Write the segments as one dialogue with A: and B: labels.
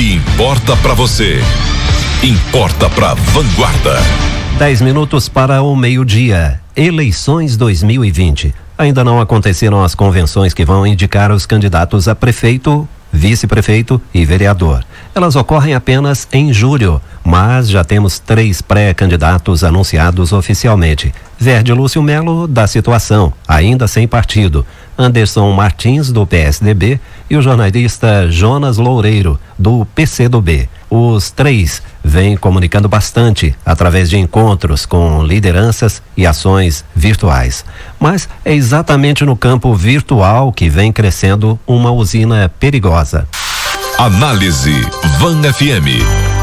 A: Se importa para você, importa para Vanguarda.
B: 10 minutos para o meio-dia. Eleições 2020. Ainda não aconteceram as convenções que vão indicar os candidatos a prefeito, vice-prefeito e vereador. Elas ocorrem apenas em julho, mas já temos três pré-candidatos anunciados oficialmente. Verde Lúcio Melo, da situação, ainda sem partido. Anderson Martins, do PSDB, e o jornalista Jonas Loureiro, do PCdoB. Os três vêm comunicando bastante através de encontros com lideranças e ações virtuais. Mas é exatamente no campo virtual que vem crescendo uma usina perigosa.
A: Análise Van FM.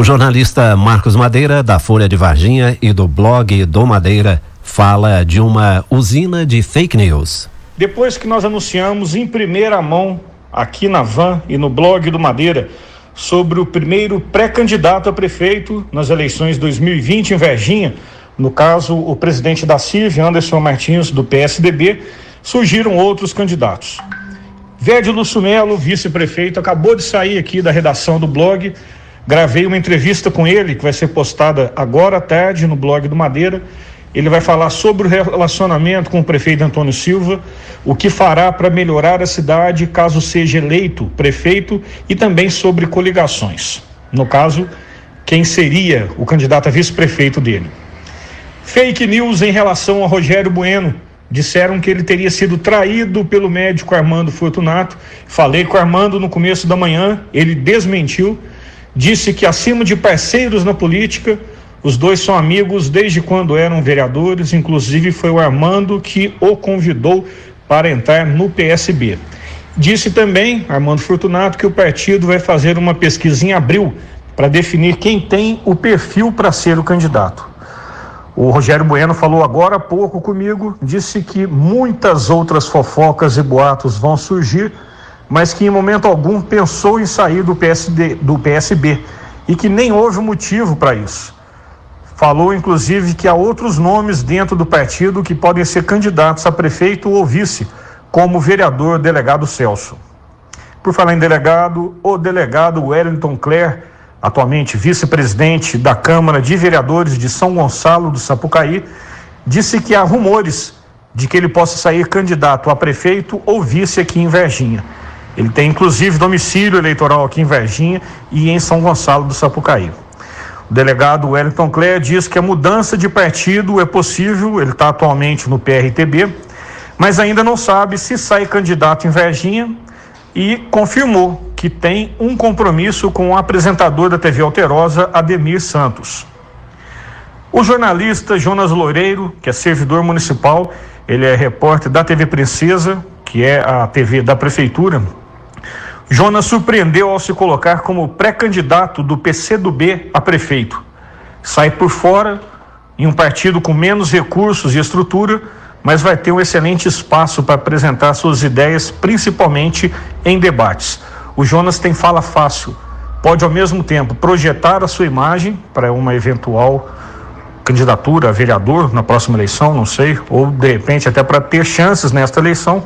B: O jornalista Marcos Madeira, da Folha de Varginha e do blog do Madeira, fala de uma usina de fake news.
C: Depois que nós anunciamos em primeira mão, aqui na Van e no blog do Madeira, sobre o primeiro pré-candidato a prefeito nas eleições 2020 em Varginha, no caso, o presidente da CIV, Anderson Martins, do PSDB, surgiram outros candidatos. Verde Lúcio Melo, vice-prefeito, acabou de sair aqui da redação do blog. Gravei uma entrevista com ele, que vai ser postada agora à tarde no blog do Madeira. Ele vai falar sobre o relacionamento com o prefeito Antônio Silva, o que fará para melhorar a cidade caso seja eleito prefeito e também sobre coligações. No caso, quem seria o candidato a vice-prefeito dele. Fake news em relação a Rogério Bueno. Disseram que ele teria sido traído pelo médico Armando Fortunato. Falei com o Armando no começo da manhã, ele desmentiu. Disse que acima de parceiros na política, os dois são amigos desde quando eram vereadores, inclusive foi o Armando que o convidou para entrar no PSB. Disse também, Armando Fortunato, que o partido vai fazer uma pesquisa em abril para definir quem tem o perfil para ser o candidato. O Rogério Bueno falou agora há pouco comigo, disse que muitas outras fofocas e boatos vão surgir, mas que em momento algum pensou em sair do, PSD, do PSB e que nem houve motivo para isso. Falou, inclusive, que há outros nomes dentro do partido que podem ser candidatos a prefeito ou vice, como o vereador delegado Celso. Por falar em delegado, o delegado Wellington Clare, atualmente vice-presidente da Câmara de Vereadores de São Gonçalo do Sapucaí, disse que há rumores de que ele possa sair candidato a prefeito ou vice aqui em Verginha. Ele tem inclusive domicílio eleitoral aqui em Verginha e em São Gonçalo do Sapucaí. O delegado Wellington Clé diz que a mudança de partido é possível, ele está atualmente no PRTB, mas ainda não sabe se sai candidato em Verginha e confirmou que tem um compromisso com o apresentador da TV Alterosa, Ademir Santos. O jornalista Jonas Loureiro, que é servidor municipal, ele é repórter da TV Princesa, que é a TV da prefeitura, Jonas surpreendeu ao se colocar como pré-candidato do PCdoB a prefeito. Sai por fora em um partido com menos recursos e estrutura, mas vai ter um excelente espaço para apresentar suas ideias, principalmente em debates. O Jonas tem fala fácil, pode ao mesmo tempo projetar a sua imagem para uma eventual candidatura a vereador na próxima eleição, não sei, ou de repente até para ter chances nesta eleição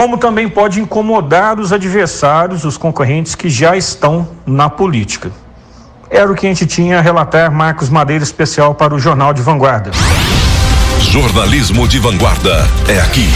C: como também pode incomodar os adversários, os concorrentes que já estão na política. Era o que a gente tinha a relatar, Marcos Madeira, especial para o Jornal de Vanguarda.
A: Jornalismo de Vanguarda é aqui.